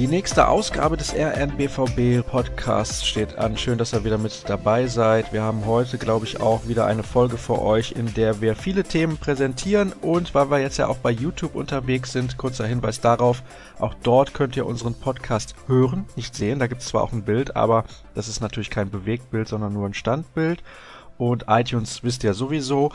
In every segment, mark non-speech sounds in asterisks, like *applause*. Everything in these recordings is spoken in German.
Die nächste Ausgabe des RNBVB Podcasts steht an. Schön, dass ihr wieder mit dabei seid. Wir haben heute, glaube ich, auch wieder eine Folge für euch, in der wir viele Themen präsentieren und weil wir jetzt ja auch bei YouTube unterwegs sind, kurzer Hinweis darauf, auch dort könnt ihr unseren Podcast hören, nicht sehen. Da gibt es zwar auch ein Bild, aber das ist natürlich kein Bewegtbild, sondern nur ein Standbild und iTunes wisst ihr sowieso.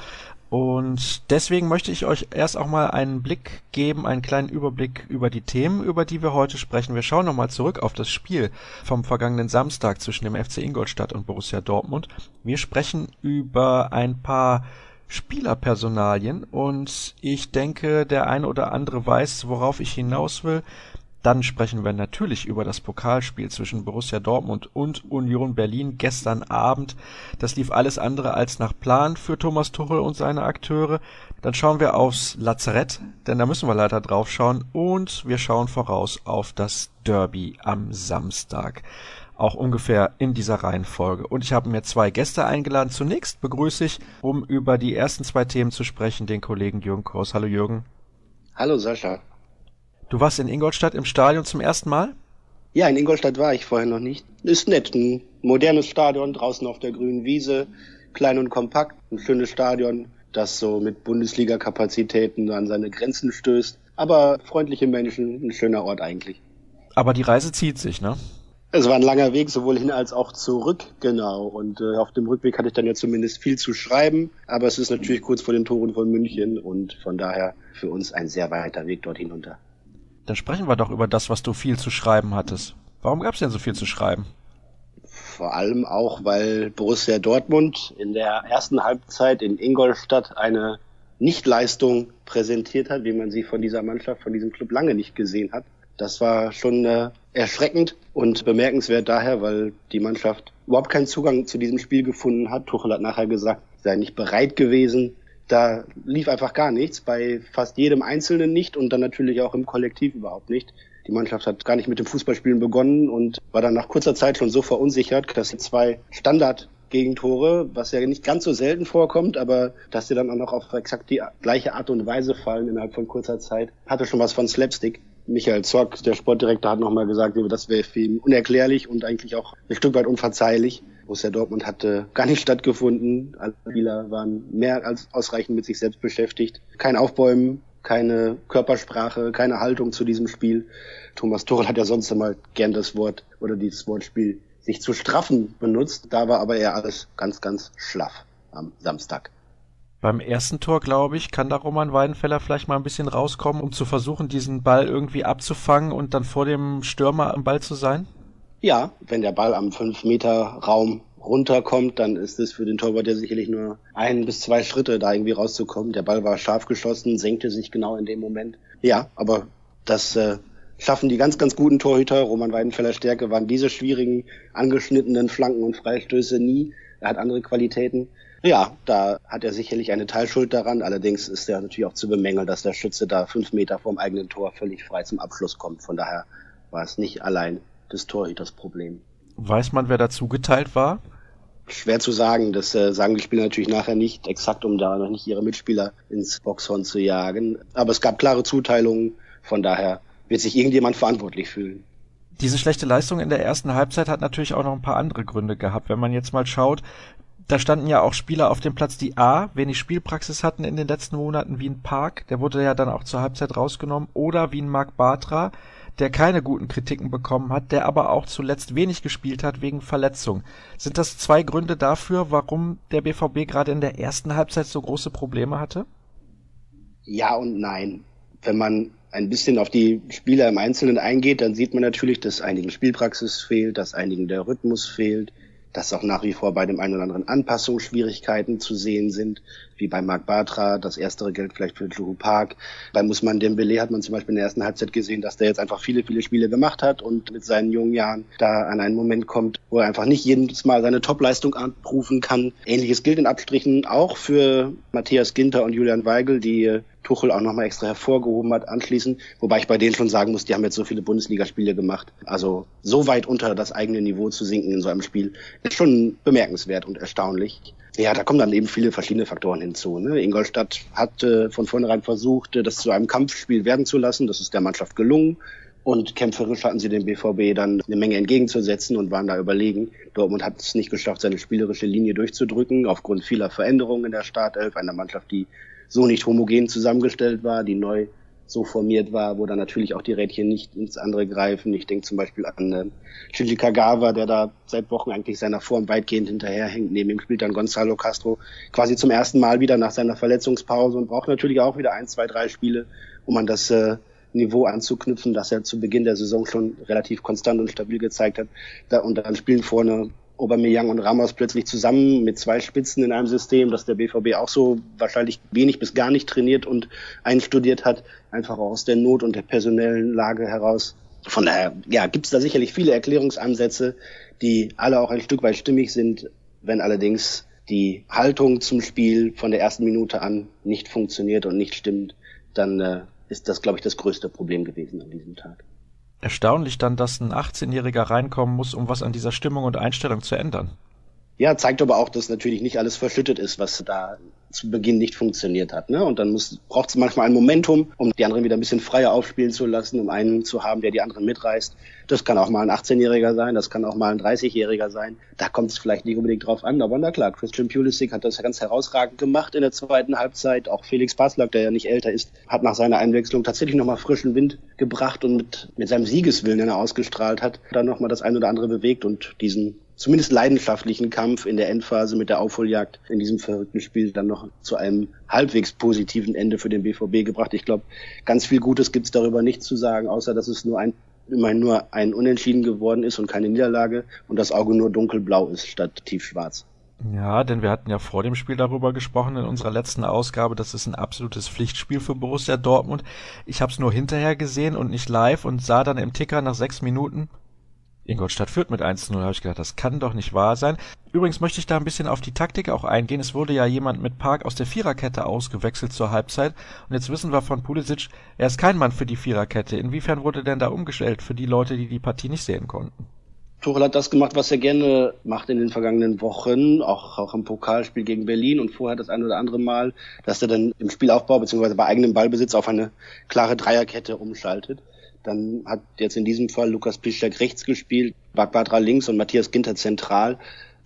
Und deswegen möchte ich euch erst auch mal einen Blick geben, einen kleinen Überblick über die Themen, über die wir heute sprechen. Wir schauen nochmal zurück auf das Spiel vom vergangenen Samstag zwischen dem FC Ingolstadt und Borussia Dortmund. Wir sprechen über ein paar Spielerpersonalien und ich denke, der eine oder andere weiß, worauf ich hinaus will. Dann sprechen wir natürlich über das Pokalspiel zwischen Borussia Dortmund und Union Berlin gestern Abend. Das lief alles andere als nach Plan für Thomas Tuchel und seine Akteure. Dann schauen wir aufs Lazarett, denn da müssen wir leider drauf schauen. Und wir schauen voraus auf das Derby am Samstag. Auch ungefähr in dieser Reihenfolge. Und ich habe mir zwei Gäste eingeladen. Zunächst begrüße ich, um über die ersten zwei Themen zu sprechen, den Kollegen Jürgen Kors. Hallo Jürgen. Hallo Sascha. Du warst in Ingolstadt im Stadion zum ersten Mal? Ja, in Ingolstadt war ich vorher noch nicht. Ist nett, ein modernes Stadion draußen auf der grünen Wiese, klein und kompakt, ein schönes Stadion, das so mit Bundesliga-Kapazitäten an seine Grenzen stößt. Aber freundliche Menschen, ein schöner Ort eigentlich. Aber die Reise zieht sich, ne? Es war ein langer Weg, sowohl hin als auch zurück, genau. Und äh, auf dem Rückweg hatte ich dann ja zumindest viel zu schreiben. Aber es ist natürlich kurz vor den Toren von München und von daher für uns ein sehr weiter Weg dort hinunter. Dann sprechen wir doch über das, was du viel zu schreiben hattest. Warum gab es denn so viel zu schreiben? Vor allem auch, weil Borussia Dortmund in der ersten Halbzeit in Ingolstadt eine Nichtleistung präsentiert hat, wie man sie von dieser Mannschaft, von diesem Club lange nicht gesehen hat. Das war schon äh, erschreckend und bemerkenswert daher, weil die Mannschaft überhaupt keinen Zugang zu diesem Spiel gefunden hat. Tuchel hat nachher gesagt, sei nicht bereit gewesen, da lief einfach gar nichts, bei fast jedem Einzelnen nicht und dann natürlich auch im Kollektiv überhaupt nicht. Die Mannschaft hat gar nicht mit dem Fußballspielen begonnen und war dann nach kurzer Zeit schon so verunsichert, dass sie zwei Standard Gegentore, was ja nicht ganz so selten vorkommt, aber dass sie dann auch noch auf exakt die gleiche Art und Weise fallen innerhalb von kurzer Zeit, hatte schon was von Slapstick. Michael Zock, der Sportdirektor, hat nochmal gesagt, das wäre für ihn unerklärlich und eigentlich auch ein Stück weit unverzeihlich. Borussia Dortmund hatte gar nicht stattgefunden. Alle Spieler waren mehr als ausreichend mit sich selbst beschäftigt. Kein Aufbäumen, keine Körpersprache, keine Haltung zu diesem Spiel. Thomas Tuchel hat ja sonst immer gern das Wort oder dieses Wortspiel sich zu straffen benutzt. Da war aber eher alles ganz, ganz schlaff am Samstag. Beim ersten Tor, glaube ich, kann da Roman Weidenfeller vielleicht mal ein bisschen rauskommen, um zu versuchen, diesen Ball irgendwie abzufangen und dann vor dem Stürmer am Ball zu sein? Ja, wenn der Ball am 5-Meter-Raum runterkommt, dann ist es für den Torwart ja sicherlich nur ein bis zwei Schritte, da irgendwie rauszukommen. Der Ball war scharf geschossen, senkte sich genau in dem Moment. Ja, aber das äh, schaffen die ganz, ganz guten Torhüter. Roman Weidenfeller Stärke waren diese schwierigen, angeschnittenen Flanken und Freistöße nie. Er hat andere Qualitäten. Ja, da hat er sicherlich eine Teilschuld daran. Allerdings ist er natürlich auch zu bemängeln, dass der Schütze da fünf Meter vorm eigenen Tor völlig frei zum Abschluss kommt. Von daher war es nicht allein des Torhüters Problem. Weiß man, wer dazu geteilt war? Schwer zu sagen. Das äh, sagen die Spieler natürlich nachher nicht exakt, um da noch nicht ihre Mitspieler ins Boxhorn zu jagen. Aber es gab klare Zuteilungen. Von daher wird sich irgendjemand verantwortlich fühlen. Diese schlechte Leistung in der ersten Halbzeit hat natürlich auch noch ein paar andere Gründe gehabt. Wenn man jetzt mal schaut, da standen ja auch Spieler auf dem Platz, die A, wenig Spielpraxis hatten in den letzten Monaten, wie ein Park, der wurde ja dann auch zur Halbzeit rausgenommen, oder wie ein Marc Bartra, der keine guten Kritiken bekommen hat, der aber auch zuletzt wenig gespielt hat wegen Verletzung. Sind das zwei Gründe dafür, warum der BVB gerade in der ersten Halbzeit so große Probleme hatte? Ja und nein. Wenn man ein bisschen auf die Spieler im Einzelnen eingeht, dann sieht man natürlich, dass einigen Spielpraxis fehlt, dass einigen der Rhythmus fehlt, dass auch nach wie vor bei dem einen oder anderen Anpassungsschwierigkeiten zu sehen sind, wie bei Marc Bartra. Das erstere gilt vielleicht für Drew Park. Bei Musman Dembele hat man zum Beispiel in der ersten Halbzeit gesehen, dass der jetzt einfach viele, viele Spiele gemacht hat und mit seinen jungen Jahren da an einen Moment kommt, wo er einfach nicht jedes Mal seine Topleistung abrufen kann. Ähnliches gilt in Abstrichen auch für Matthias Ginter und Julian Weigel, die Tuchel auch nochmal extra hervorgehoben hat anschließend. Wobei ich bei denen schon sagen muss, die haben jetzt so viele Bundesligaspiele gemacht. Also so weit unter das eigene Niveau zu sinken in so einem Spiel ist schon bemerkenswert und erstaunlich. Ja, da kommen dann eben viele verschiedene Faktoren hinzu. Ne? Ingolstadt hat äh, von vornherein versucht, äh, das zu einem Kampfspiel werden zu lassen. Das ist der Mannschaft gelungen. Und kämpferisch hatten sie dem BVB dann eine Menge entgegenzusetzen und waren da überlegen. Dortmund hat es nicht geschafft, seine spielerische Linie durchzudrücken, aufgrund vieler Veränderungen in der Startelf, einer Mannschaft, die so nicht homogen zusammengestellt war, die neu so formiert war, wo dann natürlich auch die Rädchen nicht ins andere greifen. Ich denke zum Beispiel an äh, Shinji Kagawa, der da seit Wochen eigentlich seiner Form weitgehend hinterherhängt. Neben ihm spielt dann Gonzalo Castro quasi zum ersten Mal wieder nach seiner Verletzungspause und braucht natürlich auch wieder ein, zwei, drei Spiele, um an das äh, Niveau anzuknüpfen, das er zu Beginn der Saison schon relativ konstant und stabil gezeigt hat. Da, und dann spielen vorne Aubameyang und Ramos plötzlich zusammen mit zwei Spitzen in einem System, das der BVB auch so wahrscheinlich wenig bis gar nicht trainiert und einstudiert hat, einfach auch aus der Not und der personellen Lage heraus. Von daher, ja, gibt es da sicherlich viele Erklärungsansätze, die alle auch ein Stück weit stimmig sind, wenn allerdings die Haltung zum Spiel von der ersten Minute an nicht funktioniert und nicht stimmt, dann äh, ist das, glaube ich, das größte Problem gewesen an diesem Tag. Erstaunlich dann, dass ein 18-Jähriger reinkommen muss, um was an dieser Stimmung und Einstellung zu ändern. Ja, zeigt aber auch, dass natürlich nicht alles verschüttet ist, was da zu Beginn nicht funktioniert hat. Ne? Und dann braucht es manchmal ein Momentum, um die anderen wieder ein bisschen freier aufspielen zu lassen, um einen zu haben, der die anderen mitreißt. Das kann auch mal ein 18-Jähriger sein, das kann auch mal ein 30-Jähriger sein. Da kommt es vielleicht nicht unbedingt drauf an, aber na klar, Christian Pulisic hat das ganz herausragend gemacht in der zweiten Halbzeit. Auch Felix Passlack, der ja nicht älter ist, hat nach seiner Einwechslung tatsächlich nochmal frischen Wind gebracht und mit, mit seinem Siegeswillen, den er ausgestrahlt hat, dann nochmal das ein oder andere bewegt und diesen zumindest leidenschaftlichen Kampf in der Endphase mit der Aufholjagd in diesem verrückten Spiel dann noch zu einem halbwegs positiven Ende für den BVB gebracht. Ich glaube, ganz viel Gutes gibt's darüber nicht zu sagen, außer dass es nur ein immerhin nur ein Unentschieden geworden ist und keine Niederlage und das Auge nur dunkelblau ist statt tiefschwarz. Ja, denn wir hatten ja vor dem Spiel darüber gesprochen in unserer letzten Ausgabe, das ist ein absolutes Pflichtspiel für Borussia Dortmund. Ich habe es nur hinterher gesehen und nicht live und sah dann im Ticker nach sechs Minuten, Ingolstadt führt mit 1 0, habe ich gedacht, das kann doch nicht wahr sein. Übrigens möchte ich da ein bisschen auf die Taktik auch eingehen. Es wurde ja jemand mit Park aus der Viererkette ausgewechselt zur Halbzeit. Und jetzt wissen wir von Pulisic, er ist kein Mann für die Viererkette. Inwiefern wurde denn da umgestellt für die Leute, die die Partie nicht sehen konnten? Tuchel hat das gemacht, was er gerne macht in den vergangenen Wochen, auch, auch im Pokalspiel gegen Berlin und vorher das ein oder andere Mal, dass er dann im Spielaufbau bzw. bei eigenem Ballbesitz auf eine klare Dreierkette umschaltet. Dann hat jetzt in diesem Fall Lukas Piszczek rechts gespielt, Bagbadra links und Matthias Ginter zentral.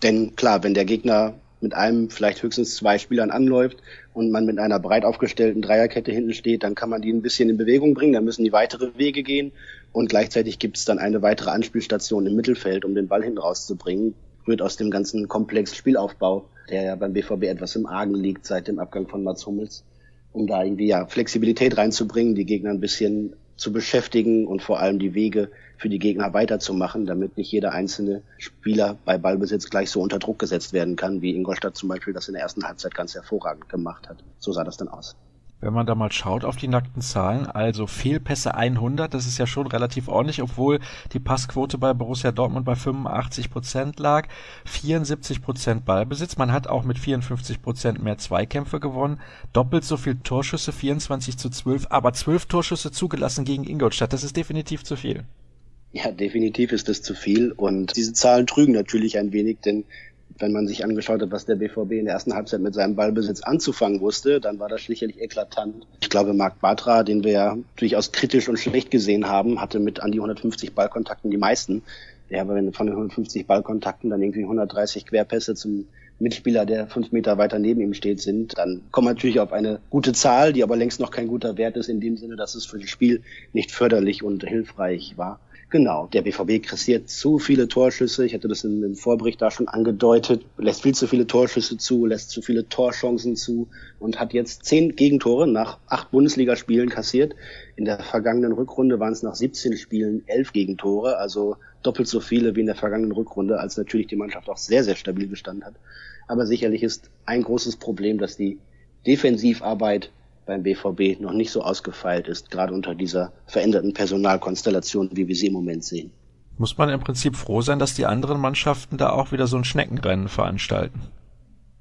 Denn klar, wenn der Gegner mit einem, vielleicht höchstens zwei Spielern anläuft und man mit einer breit aufgestellten Dreierkette hinten steht, dann kann man die ein bisschen in Bewegung bringen, dann müssen die weitere Wege gehen und gleichzeitig gibt es dann eine weitere Anspielstation im Mittelfeld, um den Ball hinten rauszubringen. Rührt aus dem ganzen Komplex Spielaufbau, der ja beim BVB etwas im Argen liegt seit dem Abgang von Mats Hummels, um da irgendwie ja Flexibilität reinzubringen, die Gegner ein bisschen zu beschäftigen und vor allem die Wege für die Gegner weiterzumachen, damit nicht jeder einzelne Spieler bei Ballbesitz gleich so unter Druck gesetzt werden kann, wie Ingolstadt zum Beispiel das in der ersten Halbzeit ganz hervorragend gemacht hat. So sah das dann aus. Wenn man da mal schaut auf die nackten Zahlen, also Fehlpässe 100, das ist ja schon relativ ordentlich, obwohl die Passquote bei Borussia Dortmund bei 85 Prozent lag, 74 Prozent Ballbesitz, man hat auch mit 54 Prozent mehr Zweikämpfe gewonnen, doppelt so viel Torschüsse, 24 zu 12, aber 12 Torschüsse zugelassen gegen Ingolstadt, das ist definitiv zu viel. Ja, definitiv ist das zu viel und diese Zahlen trügen natürlich ein wenig, denn wenn man sich angeschaut hat, was der BVB in der ersten Halbzeit mit seinem Ballbesitz anzufangen wusste, dann war das sicherlich eklatant. Ich glaube, Marc Batra, den wir ja durchaus kritisch und schlecht gesehen haben, hatte mit an die 150 Ballkontakten die meisten. Ja, aber wenn von den 150 Ballkontakten dann irgendwie 130 Querpässe zum Mitspieler, der fünf Meter weiter neben ihm steht, sind, dann kommt man natürlich auf eine gute Zahl, die aber längst noch kein guter Wert ist, in dem Sinne, dass es für das Spiel nicht förderlich und hilfreich war. Genau, der BVB kassiert zu viele Torschüsse. Ich hatte das im, im Vorbericht da schon angedeutet. Lässt viel zu viele Torschüsse zu, lässt zu viele Torchancen zu und hat jetzt zehn Gegentore nach acht Bundesligaspielen kassiert. In der vergangenen Rückrunde waren es nach 17 Spielen elf Gegentore, also doppelt so viele wie in der vergangenen Rückrunde, als natürlich die Mannschaft auch sehr, sehr stabil gestanden hat. Aber sicherlich ist ein großes Problem, dass die Defensivarbeit beim BVB noch nicht so ausgefeilt ist, gerade unter dieser veränderten Personalkonstellation, wie wir sie im Moment sehen. Muss man im Prinzip froh sein, dass die anderen Mannschaften da auch wieder so ein Schneckenrennen veranstalten?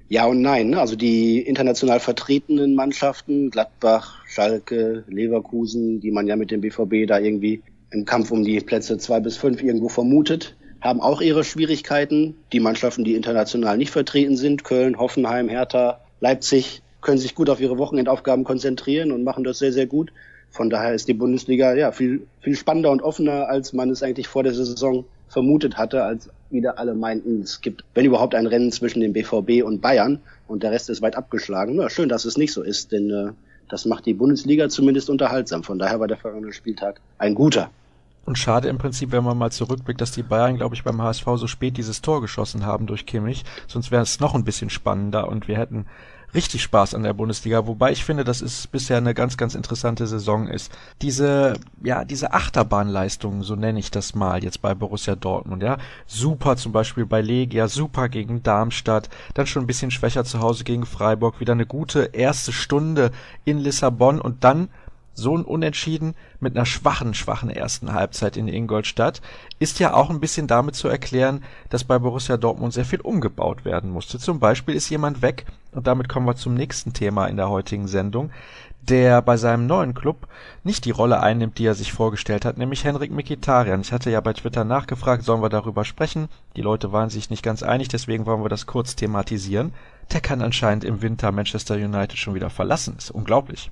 Ja und nein. Ne? Also die international vertretenen Mannschaften, Gladbach, Schalke, Leverkusen, die man ja mit dem BVB da irgendwie im Kampf um die Plätze zwei bis fünf irgendwo vermutet, haben auch ihre Schwierigkeiten. Die Mannschaften, die international nicht vertreten sind, Köln, Hoffenheim, Hertha, Leipzig, können sich gut auf ihre Wochenendaufgaben konzentrieren und machen das sehr, sehr gut. Von daher ist die Bundesliga ja viel, viel spannender und offener, als man es eigentlich vor der Saison vermutet hatte, als wieder alle meinten, es gibt, wenn überhaupt, ein Rennen zwischen dem BVB und Bayern und der Rest ist weit abgeschlagen. Ja, schön, dass es nicht so ist, denn äh, das macht die Bundesliga zumindest unterhaltsam. Von daher war der vergangene Spieltag ein guter. Und schade im Prinzip, wenn man mal zurückblickt, dass die Bayern, glaube ich, beim HSV so spät dieses Tor geschossen haben durch Kimmich. Sonst wäre es noch ein bisschen spannender und wir hätten richtig Spaß an der Bundesliga, wobei ich finde, dass es bisher eine ganz, ganz interessante Saison ist. Diese, ja, diese Achterbahnleistung, so nenne ich das mal jetzt bei Borussia Dortmund, ja. Super zum Beispiel bei Legia, super gegen Darmstadt, dann schon ein bisschen schwächer zu Hause gegen Freiburg, wieder eine gute erste Stunde in Lissabon und dann so ein Unentschieden mit einer schwachen, schwachen ersten Halbzeit in Ingolstadt ist ja auch ein bisschen damit zu erklären, dass bei Borussia Dortmund sehr viel umgebaut werden musste. Zum Beispiel ist jemand weg, und damit kommen wir zum nächsten Thema in der heutigen Sendung, der bei seinem neuen Club nicht die Rolle einnimmt, die er sich vorgestellt hat, nämlich Henrik Mikitarian. Ich hatte ja bei Twitter nachgefragt, sollen wir darüber sprechen? Die Leute waren sich nicht ganz einig, deswegen wollen wir das kurz thematisieren. Der kann anscheinend im Winter Manchester United schon wieder verlassen. Ist unglaublich.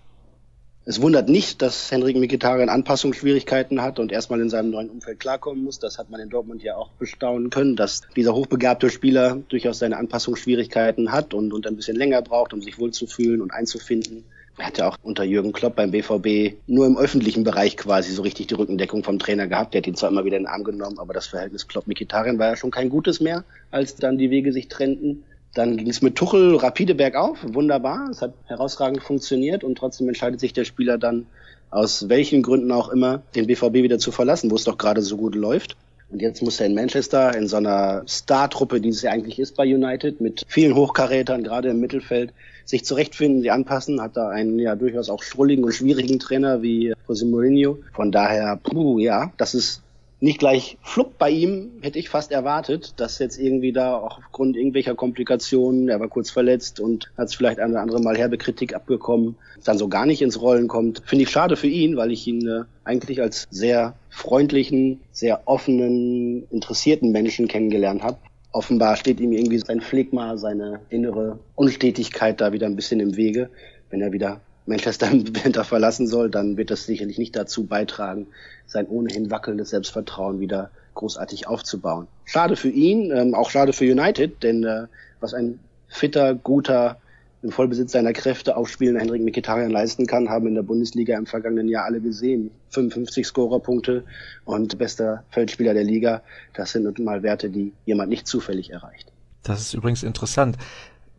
Es wundert nicht, dass Henrik Mkhitaryan Anpassungsschwierigkeiten hat und erstmal in seinem neuen Umfeld klarkommen muss. Das hat man in Dortmund ja auch bestaunen können, dass dieser hochbegabte Spieler durchaus seine Anpassungsschwierigkeiten hat und, und ein bisschen länger braucht, um sich wohlzufühlen und einzufinden. Er hat ja auch unter Jürgen Klopp beim BVB nur im öffentlichen Bereich quasi so richtig die Rückendeckung vom Trainer gehabt. Der hat ihn zwar immer wieder in den Arm genommen, aber das Verhältnis Klopp-Mkhitaryan war ja schon kein gutes mehr, als dann die Wege sich trennten. Dann ging es mit Tuchel rapide bergauf, wunderbar, es hat herausragend funktioniert und trotzdem entscheidet sich der Spieler dann aus welchen Gründen auch immer den BVB wieder zu verlassen, wo es doch gerade so gut läuft. Und jetzt muss er in Manchester in so einer Star-Truppe, die es ja eigentlich ist bei United, mit vielen Hochkarätern, gerade im Mittelfeld, sich zurechtfinden, sie anpassen, hat da einen ja durchaus auch strulligen und schwierigen Trainer wie José Mourinho. Von daher, puh, ja, das ist nicht gleich flupp bei ihm, hätte ich fast erwartet, dass jetzt irgendwie da auch aufgrund irgendwelcher Komplikationen, er war kurz verletzt und hat es vielleicht ein oder andere Mal herbe Kritik abbekommen, dann so gar nicht ins Rollen kommt. Finde ich schade für ihn, weil ich ihn äh, eigentlich als sehr freundlichen, sehr offenen, interessierten Menschen kennengelernt habe. Offenbar steht ihm irgendwie sein Phlegma, seine innere Unstetigkeit da wieder ein bisschen im Wege. Wenn er wieder Manchester *laughs* Winter verlassen soll, dann wird das sicherlich nicht dazu beitragen, sein ohnehin wackelndes Selbstvertrauen wieder großartig aufzubauen. Schade für ihn, ähm, auch schade für United, denn äh, was ein fitter, guter, im Vollbesitz seiner Kräfte aufspielender Henrik Mkhitaryan leisten kann, haben in der Bundesliga im vergangenen Jahr alle gesehen. 55 Scorerpunkte und bester Feldspieler der Liga, das sind nun mal Werte, die jemand nicht zufällig erreicht. Das ist übrigens interessant.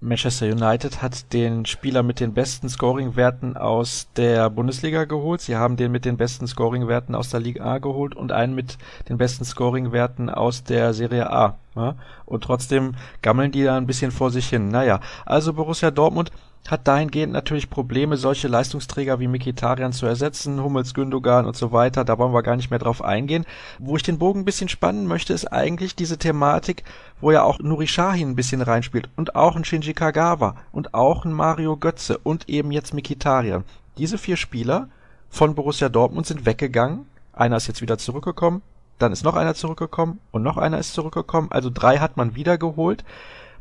Manchester United hat den Spieler mit den besten Scoring-Werten aus der Bundesliga geholt. Sie haben den mit den besten Scoring-Werten aus der Liga A geholt und einen mit den besten Scoring-Werten aus der Serie A. Ja? Und trotzdem gammeln die da ein bisschen vor sich hin. Naja, also Borussia Dortmund hat dahingehend natürlich Probleme, solche Leistungsträger wie Mikitarian zu ersetzen, Hummels, Gündogan und so weiter. Da wollen wir gar nicht mehr drauf eingehen. Wo ich den Bogen ein bisschen spannen möchte, ist eigentlich diese Thematik, wo ja auch Nuri Sahin ein bisschen reinspielt und auch ein Shinji Kagawa und auch ein Mario Götze und eben jetzt Mikitarian. Diese vier Spieler von Borussia Dortmund sind weggegangen. Einer ist jetzt wieder zurückgekommen. Dann ist noch einer zurückgekommen und noch einer ist zurückgekommen. Also drei hat man wiedergeholt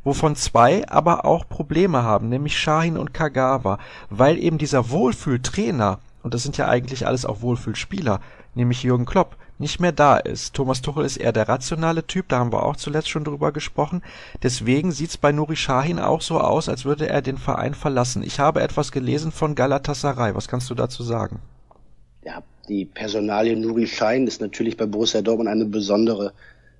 wovon zwei aber auch Probleme haben, nämlich Shahin und Kagawa, weil eben dieser Wohlfühltrainer, und das sind ja eigentlich alles auch Wohlfühlspieler, nämlich Jürgen Klopp, nicht mehr da ist. Thomas Tuchel ist eher der rationale Typ, da haben wir auch zuletzt schon drüber gesprochen. Deswegen sieht's bei Nuri Shahin auch so aus, als würde er den Verein verlassen. Ich habe etwas gelesen von Galatasaray. Was kannst du dazu sagen? Ja, die Personalie Nuri Shahin ist natürlich bei Borussia Dortmund eine besondere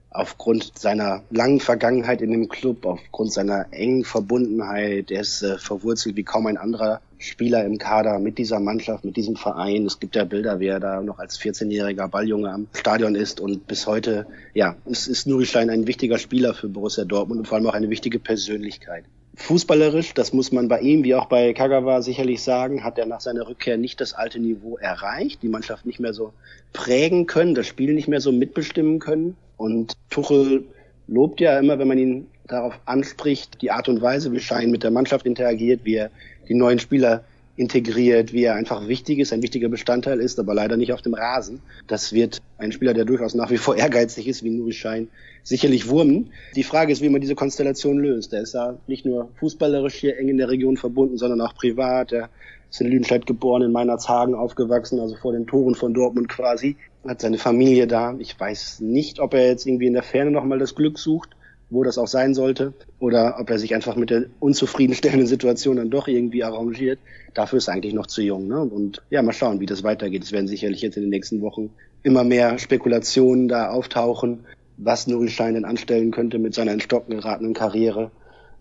aufgrund seiner langen Vergangenheit in dem Club, aufgrund seiner engen Verbundenheit. Er ist äh, verwurzelt wie kaum ein anderer Spieler im Kader mit dieser Mannschaft, mit diesem Verein. Es gibt ja Bilder, wie er da noch als 14-jähriger Balljunge am Stadion ist und bis heute, ja, es ist Nuri Stein ein wichtiger Spieler für Borussia Dortmund und vor allem auch eine wichtige Persönlichkeit. Fußballerisch, das muss man bei ihm wie auch bei Kagawa sicherlich sagen, hat er nach seiner Rückkehr nicht das alte Niveau erreicht, die Mannschaft nicht mehr so prägen können, das Spiel nicht mehr so mitbestimmen können. Und Tuchel lobt ja immer, wenn man ihn darauf anspricht, die Art und Weise, wie Schein mit der Mannschaft interagiert, wie er die neuen Spieler integriert, wie er einfach wichtig ist, ein wichtiger Bestandteil ist, aber leider nicht auf dem Rasen. Das wird ein Spieler, der durchaus nach wie vor *laughs* ehrgeizig ist, wie Nuri Schein, sicherlich wurmen. Die Frage ist, wie man diese Konstellation löst. Er ist ja nicht nur fußballerisch hier eng in der Region verbunden, sondern auch privat. Er ist in Lüdenscheid geboren, in Meinerzhagen aufgewachsen, also vor den Toren von Dortmund quasi. Hat seine Familie da. Ich weiß nicht, ob er jetzt irgendwie in der Ferne nochmal das Glück sucht wo das auch sein sollte, oder ob er sich einfach mit der unzufriedenstellenden Situation dann doch irgendwie arrangiert. Dafür ist er eigentlich noch zu jung. Ne? Und ja, mal schauen, wie das weitergeht. Es werden sicherlich jetzt in den nächsten Wochen immer mehr Spekulationen da auftauchen, was Nuri Schein denn anstellen könnte mit seiner in Stocken geratenen Karriere.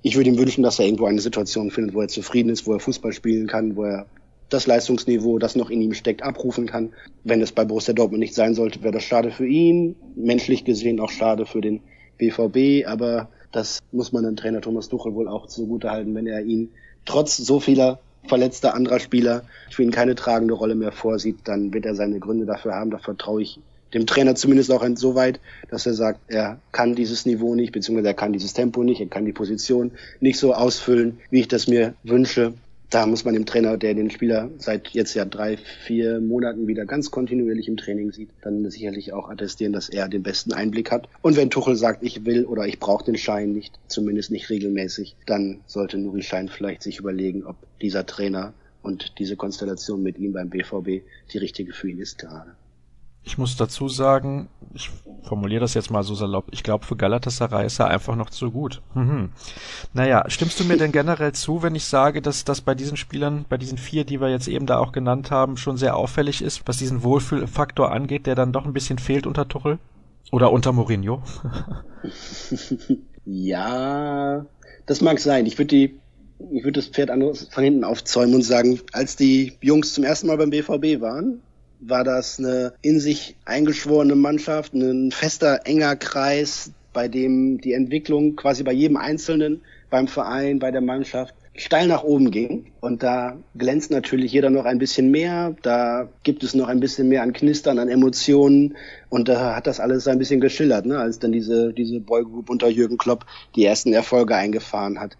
Ich würde ihm wünschen, dass er irgendwo eine Situation findet, wo er zufrieden ist, wo er Fußball spielen kann, wo er das Leistungsniveau, das noch in ihm steckt, abrufen kann. Wenn es bei Borussia Dortmund nicht sein sollte, wäre das schade für ihn, menschlich gesehen auch schade für den BVB, aber das muss man dem Trainer Thomas Tuchel wohl auch zugute halten, wenn er ihn trotz so vieler verletzter anderer Spieler für ihn keine tragende Rolle mehr vorsieht, dann wird er seine Gründe dafür haben. Da vertraue ich dem Trainer zumindest auch so weit, dass er sagt, er kann dieses Niveau nicht, beziehungsweise er kann dieses Tempo nicht, er kann die Position nicht so ausfüllen, wie ich das mir wünsche da muss man dem Trainer, der den Spieler seit jetzt ja drei, vier Monaten wieder ganz kontinuierlich im Training sieht, dann sicherlich auch attestieren, dass er den besten Einblick hat. Und wenn Tuchel sagt, ich will oder ich brauche den Schein nicht, zumindest nicht regelmäßig, dann sollte Nuri Schein vielleicht sich überlegen, ob dieser Trainer und diese Konstellation mit ihm beim BVB die richtige für ihn ist gerade. Ich muss dazu sagen, ich formuliere das jetzt mal so salopp, ich glaube, für Galatasaray ist er einfach noch zu gut. Mhm. Naja, stimmst du mir denn generell zu, wenn ich sage, dass das bei diesen Spielern, bei diesen vier, die wir jetzt eben da auch genannt haben, schon sehr auffällig ist, was diesen Wohlfühlfaktor angeht, der dann doch ein bisschen fehlt unter Tuchel? Oder unter Mourinho? *laughs* ja, das mag sein. Ich würde die ich würde das Pferd von hinten aufzäumen und sagen, als die Jungs zum ersten Mal beim BVB waren, war das eine in sich eingeschworene Mannschaft, ein fester, enger Kreis, bei dem die Entwicklung quasi bei jedem Einzelnen, beim Verein, bei der Mannschaft steil nach oben ging. Und da glänzt natürlich jeder noch ein bisschen mehr. Da gibt es noch ein bisschen mehr an Knistern, an Emotionen. Und da hat das alles ein bisschen geschillert, ne? als dann diese, diese Boygroup unter Jürgen Klopp die ersten Erfolge eingefahren hat.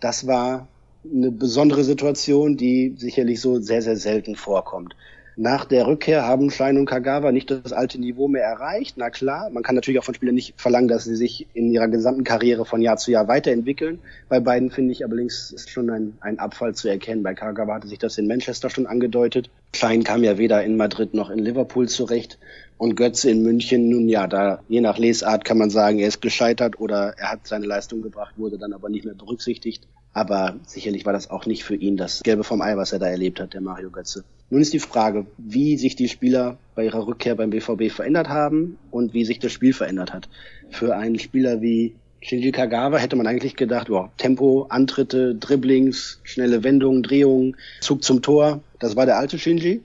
Das war eine besondere Situation, die sicherlich so sehr, sehr selten vorkommt. Nach der Rückkehr haben Schein und Kagawa nicht das alte Niveau mehr erreicht. Na klar, man kann natürlich auch von Spielern nicht verlangen, dass sie sich in ihrer gesamten Karriere von Jahr zu Jahr weiterentwickeln. Bei beiden finde ich allerdings ist schon ein, ein Abfall zu erkennen. Bei Kagawa hatte sich das in Manchester schon angedeutet. Schein kam ja weder in Madrid noch in Liverpool zurecht. Und Götze in München, nun ja, da je nach Lesart kann man sagen, er ist gescheitert oder er hat seine Leistung gebracht, wurde dann aber nicht mehr berücksichtigt. Aber sicherlich war das auch nicht für ihn das Gelbe vom Ei, was er da erlebt hat, der Mario Götze. Nun ist die Frage, wie sich die Spieler bei ihrer Rückkehr beim BVB verändert haben und wie sich das Spiel verändert hat. Für einen Spieler wie Shinji Kagawa hätte man eigentlich gedacht, wow, Tempo, Antritte, Dribblings, schnelle Wendungen, Drehungen, Zug zum Tor. Das war der alte Shinji.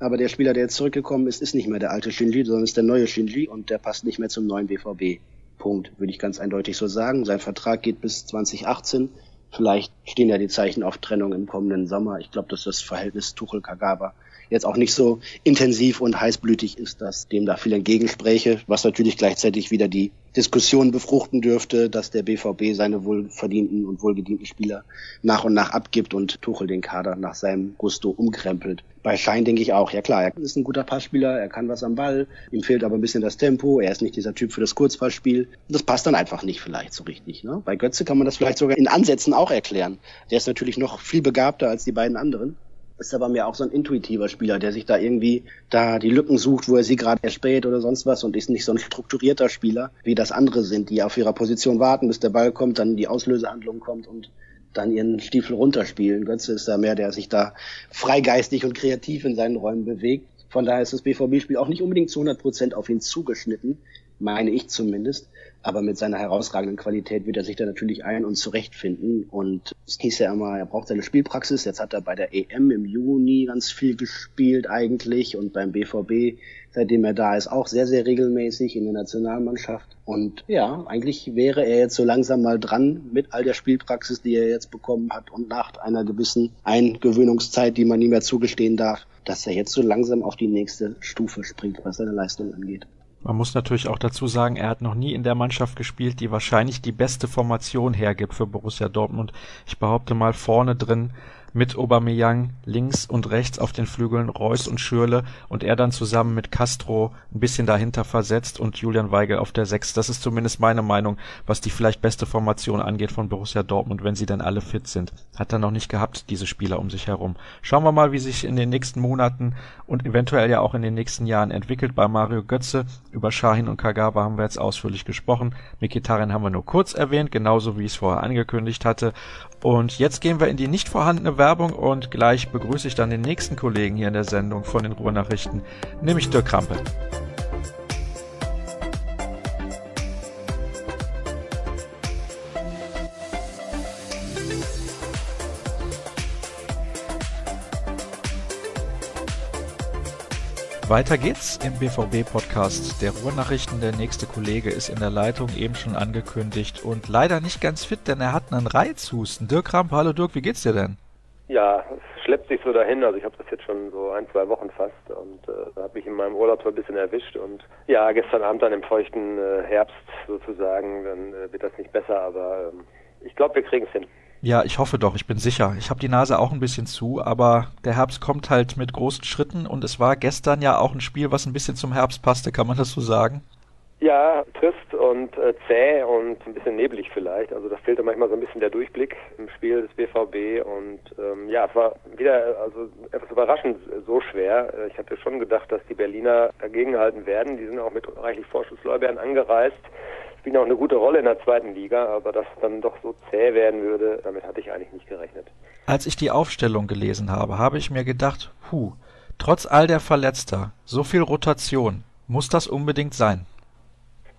Aber der Spieler, der jetzt zurückgekommen ist, ist nicht mehr der alte Shinji, sondern ist der neue Shinji und der passt nicht mehr zum neuen BVB. Punkt, würde ich ganz eindeutig so sagen. Sein Vertrag geht bis 2018. Vielleicht stehen ja die Zeichen auf Trennung im kommenden Sommer. Ich glaube, dass das Verhältnis Tuchel-Kagawa jetzt auch nicht so intensiv und heißblütig ist, dass dem da viel entgegenspräche, was natürlich gleichzeitig wieder die Diskussion befruchten dürfte, dass der BVB seine wohlverdienten und wohlgedienten Spieler nach und nach abgibt und Tuchel den Kader nach seinem Gusto umkrempelt. Bei Schein denke ich auch, ja klar, er ist ein guter Passspieler, er kann was am Ball, ihm fehlt aber ein bisschen das Tempo, er ist nicht dieser Typ für das Kurzballspiel. Das passt dann einfach nicht vielleicht so richtig. Ne? Bei Götze kann man das vielleicht sogar in Ansätzen auch erklären. Der ist natürlich noch viel begabter als die beiden anderen ist aber mir auch so ein intuitiver Spieler, der sich da irgendwie da die Lücken sucht, wo er sie gerade erspäht oder sonst was und ist nicht so ein strukturierter Spieler, wie das andere sind, die auf ihrer Position warten, bis der Ball kommt, dann die Auslösehandlung kommt und dann ihren Stiefel runterspielen. Götze ist da mehr, der sich da freigeistig und kreativ in seinen Räumen bewegt. Von daher ist das BVB-Spiel auch nicht unbedingt zu 100 Prozent auf ihn zugeschnitten, meine ich zumindest. Aber mit seiner herausragenden Qualität wird er sich da natürlich ein- und zurechtfinden. Und es hieß ja immer, er braucht seine Spielpraxis. Jetzt hat er bei der EM im Juni ganz viel gespielt eigentlich und beim BVB, seitdem er da ist, auch sehr, sehr regelmäßig in der Nationalmannschaft. Und ja, eigentlich wäre er jetzt so langsam mal dran mit all der Spielpraxis, die er jetzt bekommen hat und nach einer gewissen Eingewöhnungszeit, die man ihm ja zugestehen darf, dass er jetzt so langsam auf die nächste Stufe springt, was seine Leistung angeht. Man muss natürlich auch dazu sagen, er hat noch nie in der Mannschaft gespielt, die wahrscheinlich die beste Formation hergibt für Borussia Dortmund. Ich behaupte mal, vorne drin mit Aubameyang links und rechts auf den Flügeln Reus und Schürle und er dann zusammen mit Castro ein bisschen dahinter versetzt und Julian Weigel auf der Sechs. Das ist zumindest meine Meinung, was die vielleicht beste Formation angeht von Borussia Dortmund, wenn sie denn alle fit sind. Hat er noch nicht gehabt, diese Spieler um sich herum. Schauen wir mal, wie sich in den nächsten Monaten und eventuell ja auch in den nächsten Jahren entwickelt bei Mario Götze. Über Shahin und Kagawa haben wir jetzt ausführlich gesprochen. Mikitarian haben wir nur kurz erwähnt, genauso wie ich es vorher angekündigt hatte. Und jetzt gehen wir in die nicht vorhandene Werbung und gleich begrüße ich dann den nächsten Kollegen hier in der Sendung von den Ruhrnachrichten, nämlich Dirk Krampe. Weiter geht's im BVB-Podcast der Ruhrnachrichten. Der nächste Kollege ist in der Leitung eben schon angekündigt und leider nicht ganz fit, denn er hat einen Reizhusten. Dirk Ramp, hallo Dirk, wie geht's dir denn? Ja, es schleppt sich so dahin. Also ich habe das jetzt schon so ein, zwei Wochen fast und äh, habe mich in meinem Urlaub so ein bisschen erwischt. Und ja, gestern Abend dann im feuchten äh, Herbst sozusagen, dann äh, wird das nicht besser, aber ähm, ich glaube, wir kriegen es hin. Ja, ich hoffe doch, ich bin sicher. Ich habe die Nase auch ein bisschen zu, aber der Herbst kommt halt mit großen Schritten und es war gestern ja auch ein Spiel, was ein bisschen zum Herbst passte, kann man das so sagen? Ja, trist und äh, zäh und ein bisschen neblig vielleicht. Also da fehlte manchmal so ein bisschen der Durchblick im Spiel des BVB und ähm, ja, es war wieder also etwas überraschend so schwer. Äh, ich hatte schon gedacht, dass die Berliner dagegenhalten werden. Die sind auch mit reichlich Vorschusslorbeeren angereist spielen auch eine gute Rolle in der zweiten Liga, aber dass dann doch so zäh werden würde, damit hatte ich eigentlich nicht gerechnet. Als ich die Aufstellung gelesen habe, habe ich mir gedacht, hu, trotz all der Verletzter, so viel Rotation, muss das unbedingt sein?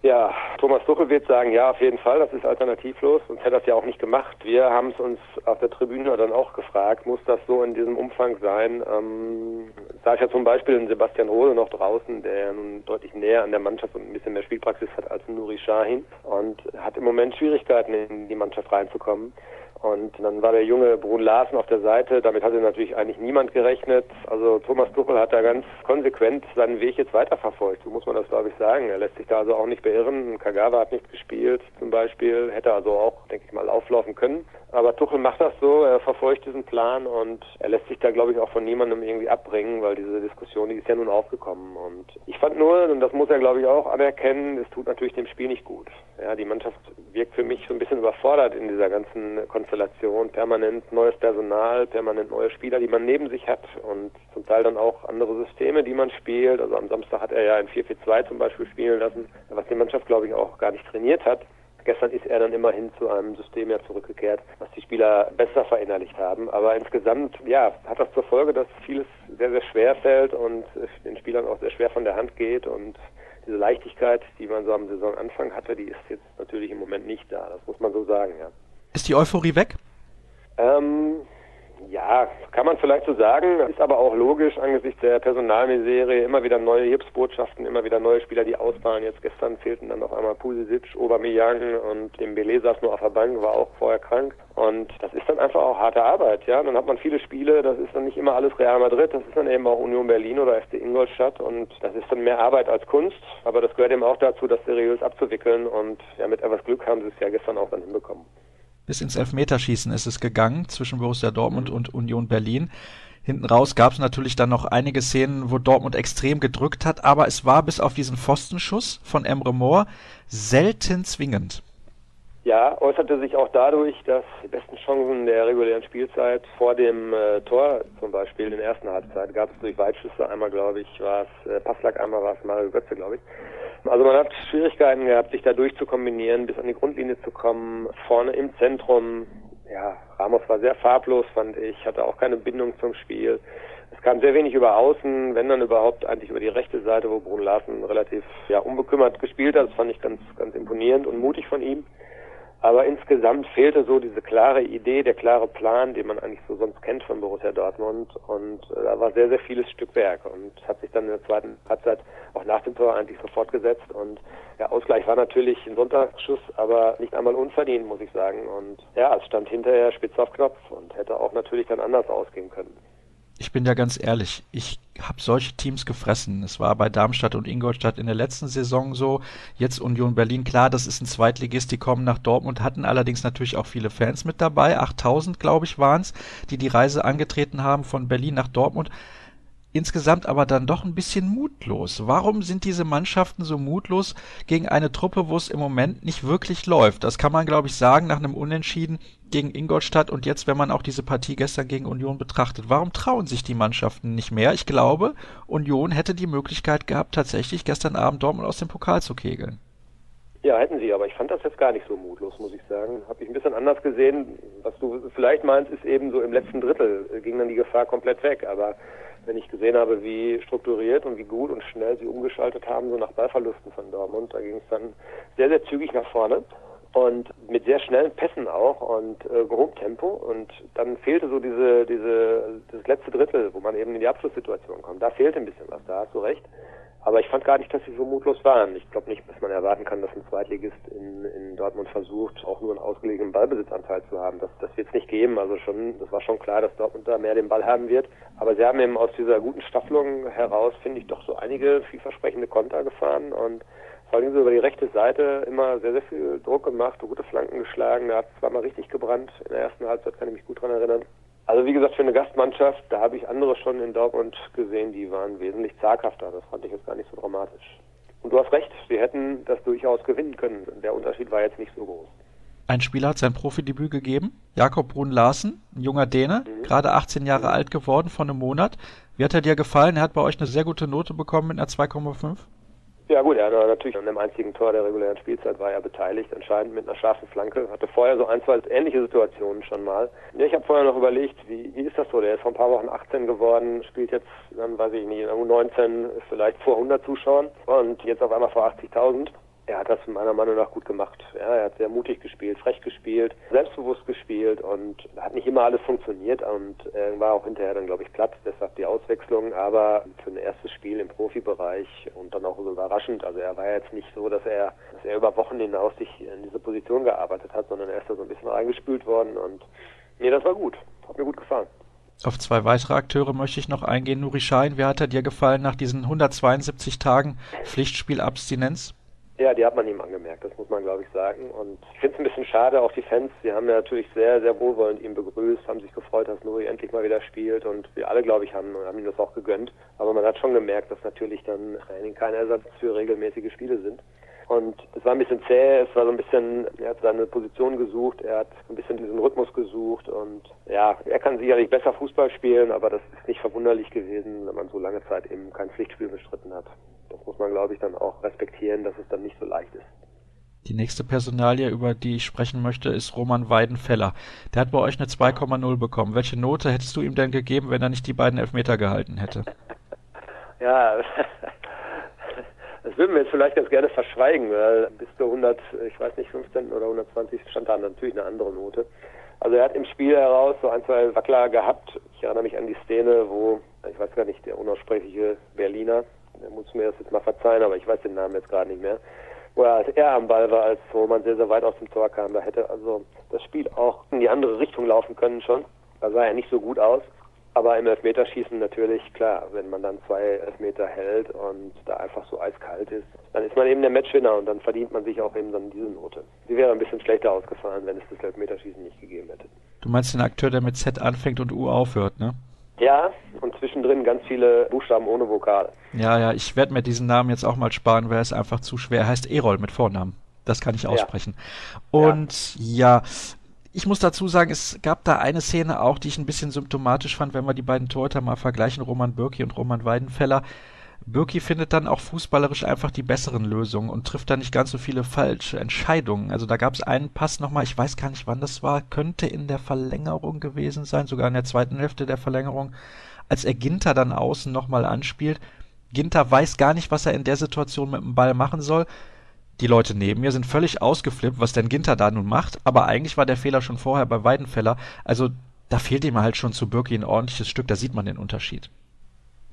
Ja, Thomas Tuchel wird sagen, ja, auf jeden Fall, das ist alternativlos, sonst hätte das ja auch nicht gemacht. Wir haben es uns auf der Tribüne dann auch gefragt, muss das so in diesem Umfang sein? Ähm, sah ich ja zum Beispiel in Sebastian Rode noch draußen, der nun deutlich näher an der Mannschaft und ein bisschen mehr Spielpraxis hat als Nuri Shahin und hat im Moment Schwierigkeiten, in die Mannschaft reinzukommen. Und dann war der junge Brun Larsen auf der Seite. Damit hatte natürlich eigentlich niemand gerechnet. Also Thomas Tuchel hat da ganz konsequent seinen Weg jetzt weiterverfolgt. So muss man das, glaube ich, sagen. Er lässt sich da also auch nicht beirren. Kagawa hat nicht gespielt zum Beispiel. Hätte also auch, denke ich mal, auflaufen können. Aber Tuchel macht das so. Er verfolgt diesen Plan und er lässt sich da, glaube ich, auch von niemandem irgendwie abbringen, weil diese Diskussion, die ist ja nun aufgekommen. Und ich fand nur, und das muss er, glaube ich, auch anerkennen, es tut natürlich dem Spiel nicht gut. Ja, die Mannschaft wirkt für mich so ein bisschen überfordert in dieser ganzen Konstellation permanent neues Personal, permanent neue Spieler, die man neben sich hat und zum Teil dann auch andere Systeme, die man spielt. Also am Samstag hat er ja ein 4-4-2 zum Beispiel spielen lassen, was die Mannschaft, glaube ich, auch gar nicht trainiert hat. Gestern ist er dann immerhin zu einem System ja zurückgekehrt, was die Spieler besser verinnerlicht haben. Aber insgesamt, ja, hat das zur Folge, dass vieles sehr, sehr schwer fällt und den Spielern auch sehr schwer von der Hand geht und diese Leichtigkeit, die man so am Saisonanfang hatte, die ist jetzt natürlich im Moment nicht da. Das muss man so sagen, ja. Ist die Euphorie weg? Ähm, ja, kann man vielleicht so sagen, ist aber auch logisch angesichts der Personalmisere, immer wieder neue Hilfsbotschaften, immer wieder neue Spieler, die ausfallen. Jetzt gestern fehlten dann noch einmal Pulisic, Aubameyang und dem Belé saß nur auf der Bank, war auch vorher krank. Und das ist dann einfach auch harte Arbeit, ja. Dann hat man viele Spiele, das ist dann nicht immer alles Real Madrid, das ist dann eben auch Union Berlin oder FC Ingolstadt. Und das ist dann mehr Arbeit als Kunst, aber das gehört eben auch dazu, das seriös abzuwickeln. Und ja, mit etwas Glück haben sie es ja gestern auch dann hinbekommen bis ins Elfmeterschießen ist es gegangen zwischen Borussia Dortmund und Union Berlin. Hinten raus gab es natürlich dann noch einige Szenen, wo Dortmund extrem gedrückt hat, aber es war bis auf diesen Pfostenschuss von Emre Moore selten zwingend. Ja, äußerte sich auch dadurch, dass die besten Chancen der regulären Spielzeit vor dem äh, Tor zum Beispiel in der ersten Halbzeit gab es durch Weitschüsse. Einmal, glaube ich, war es äh, Passlack, einmal war es Mario Götze, glaube ich. Also man hat Schwierigkeiten gehabt, sich da durchzukombinieren, bis an die Grundlinie zu kommen. Vorne im Zentrum, ja, Ramos war sehr farblos, fand ich, hatte auch keine Bindung zum Spiel. Es kam sehr wenig über Außen, wenn dann überhaupt eigentlich über die rechte Seite, wo Brun Larsen relativ ja, unbekümmert gespielt hat. Das fand ich ganz, ganz imponierend und mutig von ihm. Aber insgesamt fehlte so diese klare Idee, der klare Plan, den man eigentlich so sonst kennt von Borussia Dortmund. Und äh, da war sehr, sehr vieles Stückwerk und hat sich dann in der zweiten Halbzeit auch nach dem Tor eigentlich so fortgesetzt. Und der Ausgleich war natürlich ein Sonntagsschuss, aber nicht einmal unverdient, muss ich sagen. Und ja, es stand hinterher spitz auf Knopf und hätte auch natürlich dann anders ausgehen können. Ich bin ja ganz ehrlich, ich habe solche Teams gefressen. Es war bei Darmstadt und Ingolstadt in der letzten Saison so. Jetzt Union Berlin, klar, das ist ein Zweitligist, die kommen nach Dortmund, hatten allerdings natürlich auch viele Fans mit dabei. 8000, glaube ich, waren es, die die Reise angetreten haben von Berlin nach Dortmund insgesamt aber dann doch ein bisschen mutlos. Warum sind diese Mannschaften so mutlos gegen eine Truppe, wo es im Moment nicht wirklich läuft? Das kann man, glaube ich, sagen nach einem Unentschieden gegen Ingolstadt und jetzt, wenn man auch diese Partie gestern gegen Union betrachtet. Warum trauen sich die Mannschaften nicht mehr? Ich glaube, Union hätte die Möglichkeit gehabt, tatsächlich gestern Abend Dortmund aus dem Pokal zu kegeln. Ja, hätten sie, aber ich fand das jetzt gar nicht so mutlos, muss ich sagen. Habe ich ein bisschen anders gesehen. Was du vielleicht meinst, ist eben so im letzten Drittel ging dann die Gefahr komplett weg. Aber wenn ich gesehen habe, wie strukturiert und wie gut und schnell sie umgeschaltet haben, so nach Ballverlusten von Dortmund, da ging es dann sehr, sehr zügig nach vorne und mit sehr schnellen Pässen auch und äh, grob Tempo und dann fehlte so diese diese das letzte Drittel, wo man eben in die Abschlusssituation kommt. Da fehlte ein bisschen was, da hast du recht. Aber ich fand gar nicht, dass sie so mutlos waren. Ich glaube nicht, dass man erwarten kann, dass ein Zweitligist in, in Dortmund versucht, auch nur einen ausgelegenen Ballbesitzanteil zu haben. Das, das wird es nicht geben. Also schon, das war schon klar, dass Dortmund da mehr den Ball haben wird. Aber sie haben eben aus dieser guten Staffelung heraus, finde ich, doch so einige vielversprechende Konter gefahren und vor allem so über die rechte Seite immer sehr, sehr viel Druck gemacht, gute Flanken geschlagen. Da hat es zweimal richtig gebrannt. In der ersten Halbzeit kann ich mich gut dran erinnern. Also wie gesagt, für eine Gastmannschaft, da habe ich andere schon in Dortmund gesehen, die waren wesentlich zaghafter. Das fand ich jetzt gar nicht so dramatisch. Und du hast recht, sie hätten das durchaus gewinnen können. Der Unterschied war jetzt nicht so groß. Ein Spieler hat sein Profidebüt gegeben, Jakob Brun Larsen, ein junger Däne, mhm. gerade 18 Jahre mhm. alt geworden vor einem Monat. Wie hat er dir gefallen? Er hat bei euch eine sehr gute Note bekommen mit einer 2,5. Ja gut, er hat natürlich an dem einzigen Tor der regulären Spielzeit war er beteiligt, entscheidend mit einer scharfen Flanke. Hatte vorher so ein, zwei ähnliche Situationen schon mal. Ich habe vorher noch überlegt, wie, wie ist das so? Der ist vor ein paar Wochen 18 geworden, spielt jetzt, dann weiß ich nicht, U19 vielleicht vor 100 Zuschauern und jetzt auf einmal vor 80.000 er hat das meiner Meinung nach gut gemacht. Ja, er hat sehr mutig gespielt, frech gespielt, selbstbewusst gespielt und hat nicht immer alles funktioniert und er war auch hinterher dann, glaube ich, platt, deshalb die Auswechslung, aber für ein erstes Spiel im Profibereich und dann auch so überraschend. Also er war jetzt nicht so, dass er, dass er über Wochen hinaus sich in diese Position gearbeitet hat, sondern er ist da so ein bisschen reingespült worden und nee, das war gut. Hat mir gut gefallen. Auf zwei weitere Akteure möchte ich noch eingehen. Nuri Schein, wie hat er dir gefallen nach diesen 172 Tagen Pflichtspielabstinenz? Ja, die hat man ihm angemerkt, das muss man glaube ich sagen. Und ich finde es ein bisschen schade, auch die Fans, die haben ja natürlich sehr, sehr wohlwollend ihn begrüßt, haben sich gefreut, dass Nuri endlich mal wieder spielt und wir alle, glaube ich, haben, haben ihm das auch gegönnt. Aber man hat schon gemerkt, dass natürlich dann Training kein Ersatz für regelmäßige Spiele sind. Und es war ein bisschen zäh, es war so ein bisschen, er hat seine Position gesucht, er hat ein bisschen diesen Rhythmus gesucht und ja, er kann sicherlich besser Fußball spielen, aber das ist nicht verwunderlich gewesen, wenn man so lange Zeit eben kein Pflichtspiel bestritten hat. Das muss man, glaube ich, dann auch respektieren, dass es dann nicht so leicht ist. Die nächste Personalie, über die ich sprechen möchte, ist Roman Weidenfeller. Der hat bei euch eine 2,0 bekommen. Welche Note hättest du ihm denn gegeben, wenn er nicht die beiden Elfmeter gehalten hätte? *laughs* *laughs* ja, das würden wir jetzt vielleicht ganz gerne verschweigen, weil bis zu 100, ich weiß nicht, 15 oder 120 stand da natürlich eine andere Note. Also er hat im Spiel heraus so ein, zwei Wackler gehabt. Ich erinnere mich an die Szene, wo, ich weiß gar nicht, der unaussprechliche Berliner, der muss mir das jetzt mal verzeihen, aber ich weiß den Namen jetzt gerade nicht mehr, wo er, als er am Ball war, als wo man sehr, sehr weit aus dem Tor kam. Da hätte also das Spiel auch in die andere Richtung laufen können schon. Da sah er nicht so gut aus. Aber im Elfmeterschießen natürlich, klar, wenn man dann zwei Elfmeter hält und da einfach so eiskalt ist, dann ist man eben der Matchwinner und dann verdient man sich auch eben dann diese Note. Sie wäre ein bisschen schlechter ausgefallen, wenn es das Elfmeterschießen nicht gegeben hätte. Du meinst den Akteur, der mit Z anfängt und U aufhört, ne? Ja, und zwischendrin ganz viele Buchstaben ohne Vokale. Ja, ja, ich werde mir diesen Namen jetzt auch mal sparen, weil es einfach zu schwer heißt. Erol mit Vornamen. Das kann ich aussprechen. Ja. Und ja. ja, ich muss dazu sagen, es gab da eine Szene auch, die ich ein bisschen symptomatisch fand, wenn wir die beiden Torhüter mal vergleichen, Roman Birki und Roman Weidenfeller. Birki findet dann auch fußballerisch einfach die besseren Lösungen und trifft da nicht ganz so viele falsche Entscheidungen. Also da gab es einen Pass nochmal, ich weiß gar nicht wann das war, könnte in der Verlängerung gewesen sein, sogar in der zweiten Hälfte der Verlängerung, als er Ginter dann außen nochmal anspielt. Ginter weiß gar nicht, was er in der Situation mit dem Ball machen soll die Leute neben mir sind völlig ausgeflippt, was denn Ginter da nun macht, aber eigentlich war der Fehler schon vorher bei Weidenfeller. Also da fehlt ihm halt schon zu Birki ein ordentliches Stück, da sieht man den Unterschied.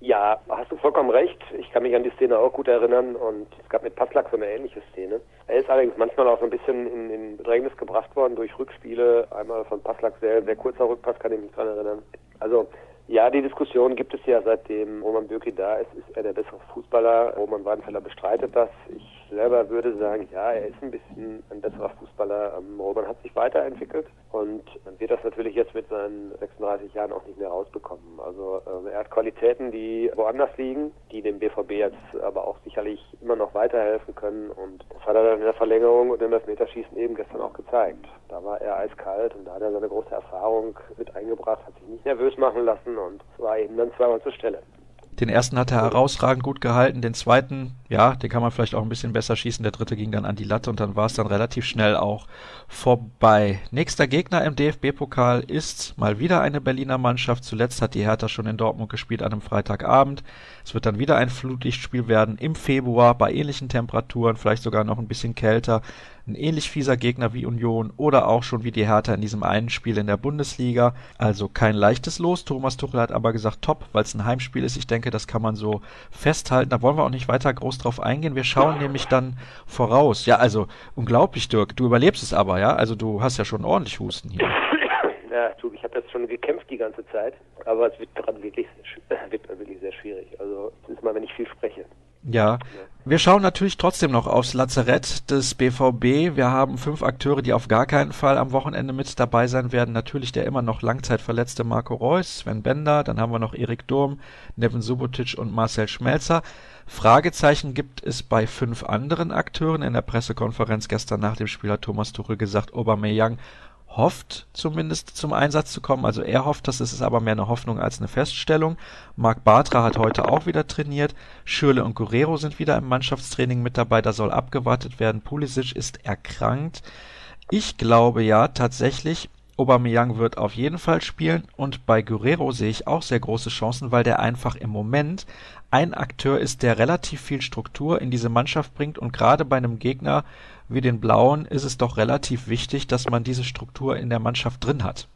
Ja, hast du vollkommen recht. Ich kann mich an die Szene auch gut erinnern und es gab mit Passlack so eine ähnliche Szene. Er ist allerdings manchmal auch so ein bisschen in, in Bedrängnis gebracht worden durch Rückspiele. Einmal von Passlack sehr, sehr kurzer Rückpass, kann ich mich dran erinnern. Also Ja, die Diskussion gibt es ja seitdem Roman Bürki da ist. Ist er der bessere Fußballer? Roman Weidenfeller bestreitet das. Ich selber würde sagen, ja, er ist ein bisschen ein besserer Fußballer. Ähm, Roman hat sich weiterentwickelt und wird das natürlich jetzt mit seinen 36 Jahren auch nicht mehr rausbekommen. Also äh, er hat Qualitäten, die woanders liegen, die dem BVB jetzt aber auch sicherlich immer noch weiterhelfen können und das hat er dann in der Verlängerung und im Elfmeterschießen eben gestern auch gezeigt. Da war er eiskalt und da hat er seine große Erfahrung mit eingebracht, hat sich nicht nervös machen lassen und war eben dann zweimal zur Stelle. Den ersten hat er herausragend gut gehalten, den zweiten, ja, den kann man vielleicht auch ein bisschen besser schießen. Der dritte ging dann an die Latte und dann war es dann relativ schnell auch vorbei. Nächster Gegner im DFB-Pokal ist mal wieder eine Berliner Mannschaft. Zuletzt hat die Hertha schon in Dortmund gespielt an einem Freitagabend. Es wird dann wieder ein Flutlichtspiel werden im Februar bei ähnlichen Temperaturen, vielleicht sogar noch ein bisschen kälter ein ähnlich fieser Gegner wie Union oder auch schon wie die Hertha in diesem einen Spiel in der Bundesliga. Also kein leichtes Los. Thomas Tuchel hat aber gesagt, top, weil es ein Heimspiel ist. Ich denke, das kann man so festhalten. Da wollen wir auch nicht weiter groß drauf eingehen. Wir schauen nämlich dann voraus. Ja, also unglaublich, Dirk. Du überlebst es aber, ja? Also du hast ja schon ordentlich Husten hier. *coughs* Ja, ich habe jetzt schon gekämpft die ganze Zeit, aber es wird gerade wirklich, *coughs* wird wirklich sehr schwierig. Also es ist mal, wenn ich viel spreche. Ja. Wir schauen natürlich trotzdem noch aufs Lazarett des BVB. Wir haben fünf Akteure, die auf gar keinen Fall am Wochenende mit dabei sein werden. Natürlich der immer noch langzeitverletzte Marco Reus, Sven Bender, dann haben wir noch Erik Durm, Nevin Subotic und Marcel Schmelzer. Fragezeichen gibt es bei fünf anderen Akteuren. In der Pressekonferenz gestern nach dem Spiel hat Thomas Tuchel gesagt, Aubameyang hofft zumindest zum Einsatz zu kommen. Also er hofft das, es ist aber mehr eine Hoffnung als eine Feststellung. Marc Bartra hat heute auch wieder trainiert. Schürle und Guerrero sind wieder im Mannschaftstraining mit dabei. Da soll abgewartet werden. Pulisic ist erkrankt. Ich glaube ja tatsächlich, Aubameyang wird auf jeden Fall spielen und bei Guerrero sehe ich auch sehr große Chancen, weil der einfach im Moment ein Akteur ist, der relativ viel Struktur in diese Mannschaft bringt und gerade bei einem Gegner wie den Blauen ist es doch relativ wichtig, dass man diese Struktur in der Mannschaft drin hat.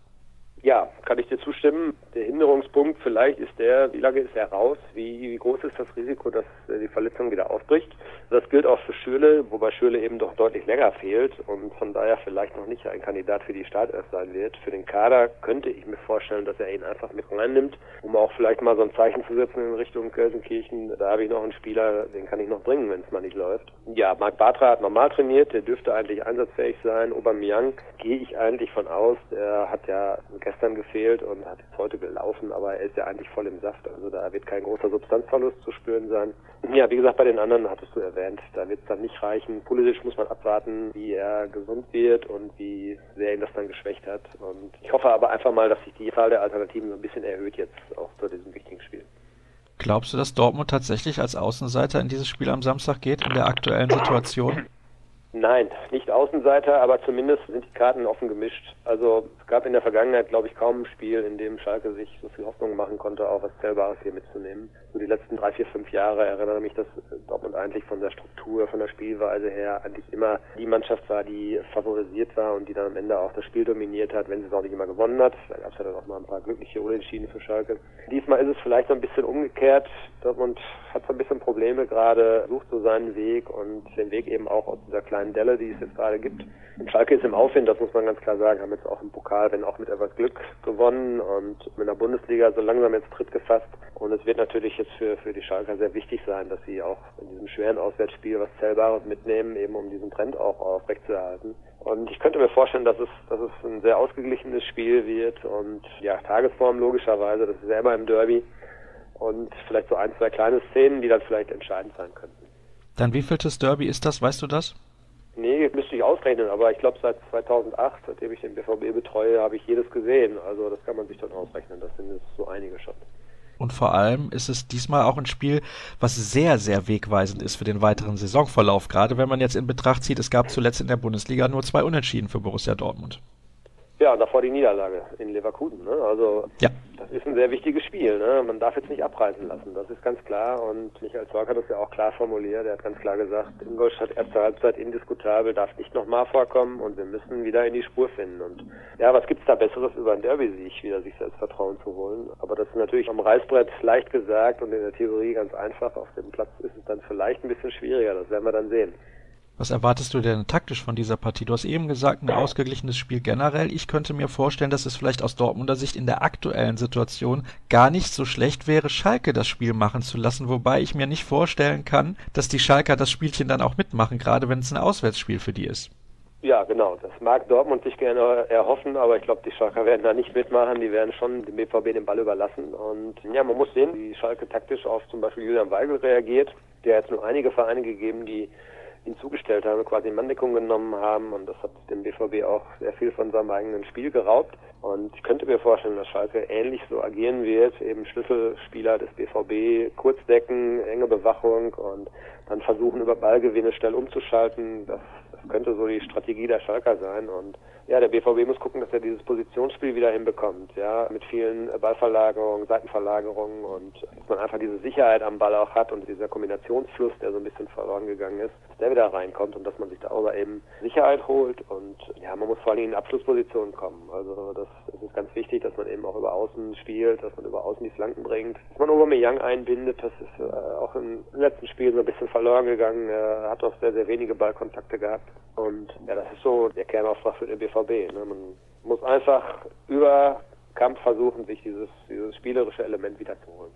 Ja, kann ich dir zustimmen. Der Hinderungspunkt vielleicht ist der, wie lange ist er raus? Wie, wie groß ist das Risiko, dass äh, die Verletzung wieder aufbricht? Das gilt auch für Schürle, wobei Schürle eben doch deutlich länger fehlt und von daher vielleicht noch nicht ein Kandidat für die Startelf sein wird. Für den Kader könnte ich mir vorstellen, dass er ihn einfach mit reinnimmt, um auch vielleicht mal so ein Zeichen zu setzen in Richtung Gelsenkirchen. Da habe ich noch einen Spieler, den kann ich noch bringen, wenn es mal nicht läuft. Ja, Marc Bartra hat normal trainiert, der dürfte eigentlich einsatzfähig sein. Aubameyang gehe ich eigentlich von aus, der hat ja gestern gefehlt und hat jetzt heute gelaufen, aber er ist ja eigentlich voll im Saft. Also da wird kein großer Substanzverlust zu spüren sein. Ja, wie gesagt, bei den anderen hattest du erwähnt, da wird es dann nicht reichen. Politisch muss man abwarten, wie er gesund wird und wie sehr ihn das dann geschwächt hat. Und ich hoffe aber einfach mal, dass sich die Zahl der Alternativen so ein bisschen erhöht jetzt auch zu diesem wichtigen Spiel. Glaubst du, dass Dortmund tatsächlich als Außenseiter in dieses Spiel am Samstag geht, in der aktuellen Situation? Nein, nicht Außenseiter, aber zumindest sind die Karten offen gemischt. Also es gab in der Vergangenheit, glaube ich, kaum ein Spiel, in dem Schalke sich so viel Hoffnung machen konnte, auch was Zählbares hier mitzunehmen. So die letzten drei, vier, fünf Jahre erinnere mich, dass Dortmund eigentlich von der Struktur, von der Spielweise her eigentlich immer die Mannschaft war, die favorisiert war und die dann am Ende auch das Spiel dominiert hat, wenn sie es auch nicht immer gewonnen hat. Da gab es ja dann auch mal ein paar glückliche Unentschieden für Schalke. Diesmal ist es vielleicht so ein bisschen umgekehrt. Dortmund hat so ein bisschen Probleme gerade, sucht so seinen Weg und den Weg eben auch aus dieser kleinen Delle, die es jetzt gerade gibt. Und Schalke ist im Aufwind, das muss man ganz klar sagen, haben jetzt auch im Pokal, wenn auch mit etwas Glück gewonnen und mit der Bundesliga so langsam jetzt Tritt gefasst. Und es wird natürlich jetzt für, für die Schalker sehr wichtig sein, dass sie auch in diesem schweren Auswärtsspiel was Zählbares mitnehmen, eben um diesen Trend auch aufrechtzuerhalten. Und ich könnte mir vorstellen, dass es, dass es ein sehr ausgeglichenes Spiel wird und ja, Tagesform logischerweise, das ist immer im Derby und vielleicht so ein, zwei kleine Szenen, die dann vielleicht entscheidend sein könnten. Dann wievieltes Derby ist das, weißt du das? Nee, müsste ich ausrechnen, aber ich glaube seit 2008, seitdem ich den BVB betreue, habe ich jedes gesehen. Also das kann man sich dann ausrechnen, das sind so einige schon. Und vor allem ist es diesmal auch ein Spiel, was sehr, sehr wegweisend ist für den weiteren Saisonverlauf. Gerade wenn man jetzt in Betracht zieht, es gab zuletzt in der Bundesliga nur zwei Unentschieden für Borussia Dortmund. Ja, und davor die Niederlage in Leverkusen. Ne? Also ja. das ist ein sehr wichtiges Spiel. Ne? Man darf jetzt nicht abreißen lassen, das ist ganz klar. Und Michael Zorc hat das ja auch klar formuliert. Er hat ganz klar gesagt, Ingolstadt erste Halbzeit indiskutabel, darf nicht nochmal vorkommen und wir müssen wieder in die Spur finden. Und ja, was gibt's da Besseres über ein Derby-Sieg, wieder sich Selbstvertrauen zu holen? Aber das ist natürlich am Reißbrett leicht gesagt und in der Theorie ganz einfach. Auf dem Platz ist es dann vielleicht ein bisschen schwieriger, das werden wir dann sehen. Was erwartest du denn taktisch von dieser Partie? Du hast eben gesagt, ein ausgeglichenes Spiel generell. Ich könnte mir vorstellen, dass es vielleicht aus Dortmunder Sicht in der aktuellen Situation gar nicht so schlecht wäre, Schalke das Spiel machen zu lassen, wobei ich mir nicht vorstellen kann, dass die Schalker das Spielchen dann auch mitmachen, gerade wenn es ein Auswärtsspiel für die ist. Ja, genau. Das mag Dortmund sich gerne erhoffen, aber ich glaube, die Schalker werden da nicht mitmachen. Die werden schon dem BVB den Ball überlassen. Und ja, man muss sehen, wie Schalke taktisch auf zum Beispiel Julian Weigel reagiert. Der hat jetzt nur einige Vereine gegeben, die ihn zugestellt haben, quasi Manndeckung genommen haben und das hat dem BVB auch sehr viel von seinem eigenen Spiel geraubt. Und ich könnte mir vorstellen, dass Schalke ähnlich so agieren wird, eben Schlüsselspieler des BVB, Kurzdecken, enge Bewachung und dann versuchen über Ballgewinne schnell umzuschalten. Das, könnte so die Strategie der Schalker sein und ja, der BVB muss gucken, dass er dieses Positionsspiel wieder hinbekommt, ja, mit vielen Ballverlagerungen, Seitenverlagerungen und dass man einfach diese Sicherheit am Ball auch hat und dieser Kombinationsfluss, der so ein bisschen verloren gegangen ist, der wieder reinkommt und dass man sich darüber eben Sicherheit holt und ja, man muss vor allem in Abschlusspositionen kommen. Also das, das ist ganz wichtig, dass man eben auch über Außen spielt, dass man über Außen die Flanken bringt, dass man Aubameyang einbindet, das ist äh, auch im letzten Spiel so ein bisschen verloren gegangen, er hat auch sehr, sehr wenige Ballkontakte gehabt und ja, das ist so der Kernauftrag für den BVB. Ne? Man muss einfach über Kampf versuchen, sich dieses, dieses spielerische Element wiederzuholen.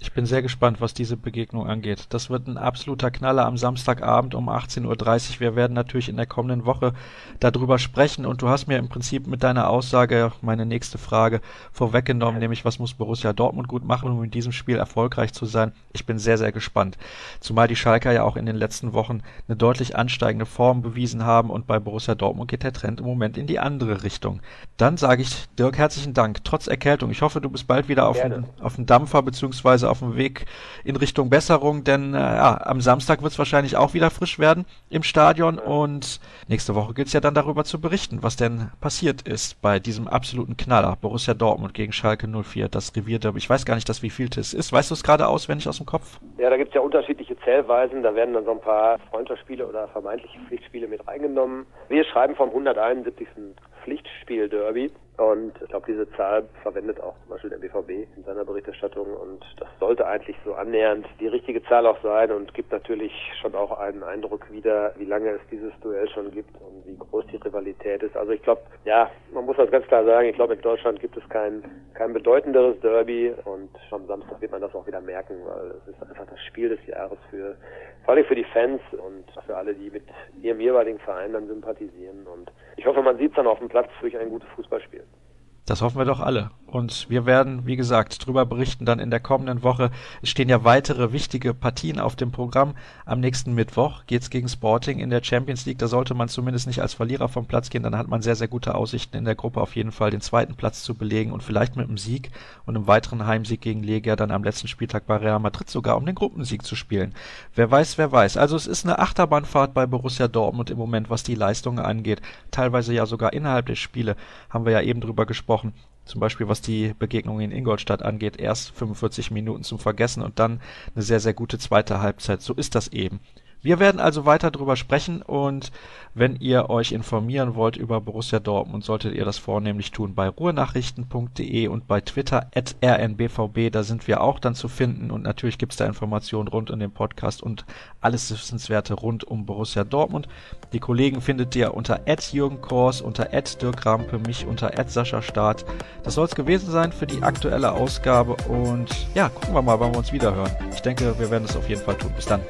Ich bin sehr gespannt, was diese Begegnung angeht. Das wird ein absoluter Knaller am Samstagabend um 18.30 Uhr. Wir werden natürlich in der kommenden Woche darüber sprechen und du hast mir im Prinzip mit deiner Aussage meine nächste Frage vorweggenommen, nämlich was muss Borussia Dortmund gut machen, um in diesem Spiel erfolgreich zu sein. Ich bin sehr, sehr gespannt. Zumal die Schalker ja auch in den letzten Wochen eine deutlich ansteigende Form bewiesen haben und bei Borussia Dortmund geht der Trend im Moment in die andere Richtung. Dann sage ich Dirk herzlichen Dank, trotz Erkältung. Ich hoffe, du bist bald wieder auf, dem, auf dem Dampfer beziehungsweise auf dem Weg in Richtung Besserung, denn äh, ja, am Samstag wird es wahrscheinlich auch wieder frisch werden im Stadion und nächste Woche gilt es ja dann darüber zu berichten, was denn passiert ist bei diesem absoluten Knaller Borussia Dortmund gegen Schalke 04, das Revierderby. Ich weiß gar nicht, das wie viel es ist. Weißt du es gerade auswendig aus dem Kopf? Ja, da gibt es ja unterschiedliche Zählweisen. Da werden dann so ein paar Freundschaftsspiele oder vermeintliche Pflichtspiele mit reingenommen. Wir schreiben vom 171. Pflichtspiel-Derby. Und ich glaube, diese Zahl verwendet auch zum Beispiel der BVB in seiner Berichterstattung und das sollte eigentlich so annähernd die richtige Zahl auch sein und gibt natürlich schon auch einen Eindruck wieder, wie lange es dieses Duell schon gibt und wie groß die Rivalität ist. Also ich glaube, ja, man muss das ganz klar sagen, ich glaube, in Deutschland gibt es kein, kein bedeutenderes Derby und am Samstag wird man das auch wieder merken, weil es ist einfach das Spiel des Jahres für, vor allem für die Fans und für alle, die mit ihrem jeweiligen Verein dann sympathisieren und ich hoffe, man sieht es dann auf dem Platz durch ein gutes Fußballspiel. Das hoffen wir doch alle. Und wir werden, wie gesagt, drüber berichten dann in der kommenden Woche. Es stehen ja weitere wichtige Partien auf dem Programm. Am nächsten Mittwoch geht's gegen Sporting in der Champions League. Da sollte man zumindest nicht als Verlierer vom Platz gehen. Dann hat man sehr, sehr gute Aussichten in der Gruppe auf jeden Fall den zweiten Platz zu belegen und vielleicht mit einem Sieg und einem weiteren Heimsieg gegen Legia dann am letzten Spieltag bei Real Madrid sogar um den Gruppensieg zu spielen. Wer weiß, wer weiß. Also es ist eine Achterbahnfahrt bei Borussia Dortmund im Moment, was die Leistungen angeht. Teilweise ja sogar innerhalb der Spiele haben wir ja eben drüber gesprochen zum Beispiel was die Begegnung in Ingolstadt angeht, erst 45 Minuten zum Vergessen und dann eine sehr, sehr gute zweite Halbzeit. So ist das eben. Wir werden also weiter drüber sprechen und wenn ihr euch informieren wollt über Borussia Dortmund, solltet ihr das vornehmlich tun bei ruhrnachrichten.de und bei Twitter at rnbvb, da sind wir auch dann zu finden und natürlich gibt's da Informationen rund um den Podcast und alles Wissenswerte rund um Borussia Dortmund. Die Kollegen findet ihr unter at Jürgen Kors, unter at Dirk Rampe, mich unter at Sascha Staat. Das soll's gewesen sein für die aktuelle Ausgabe und ja, gucken wir mal, wann wir uns wieder hören. Ich denke, wir werden es auf jeden Fall tun. Bis dann.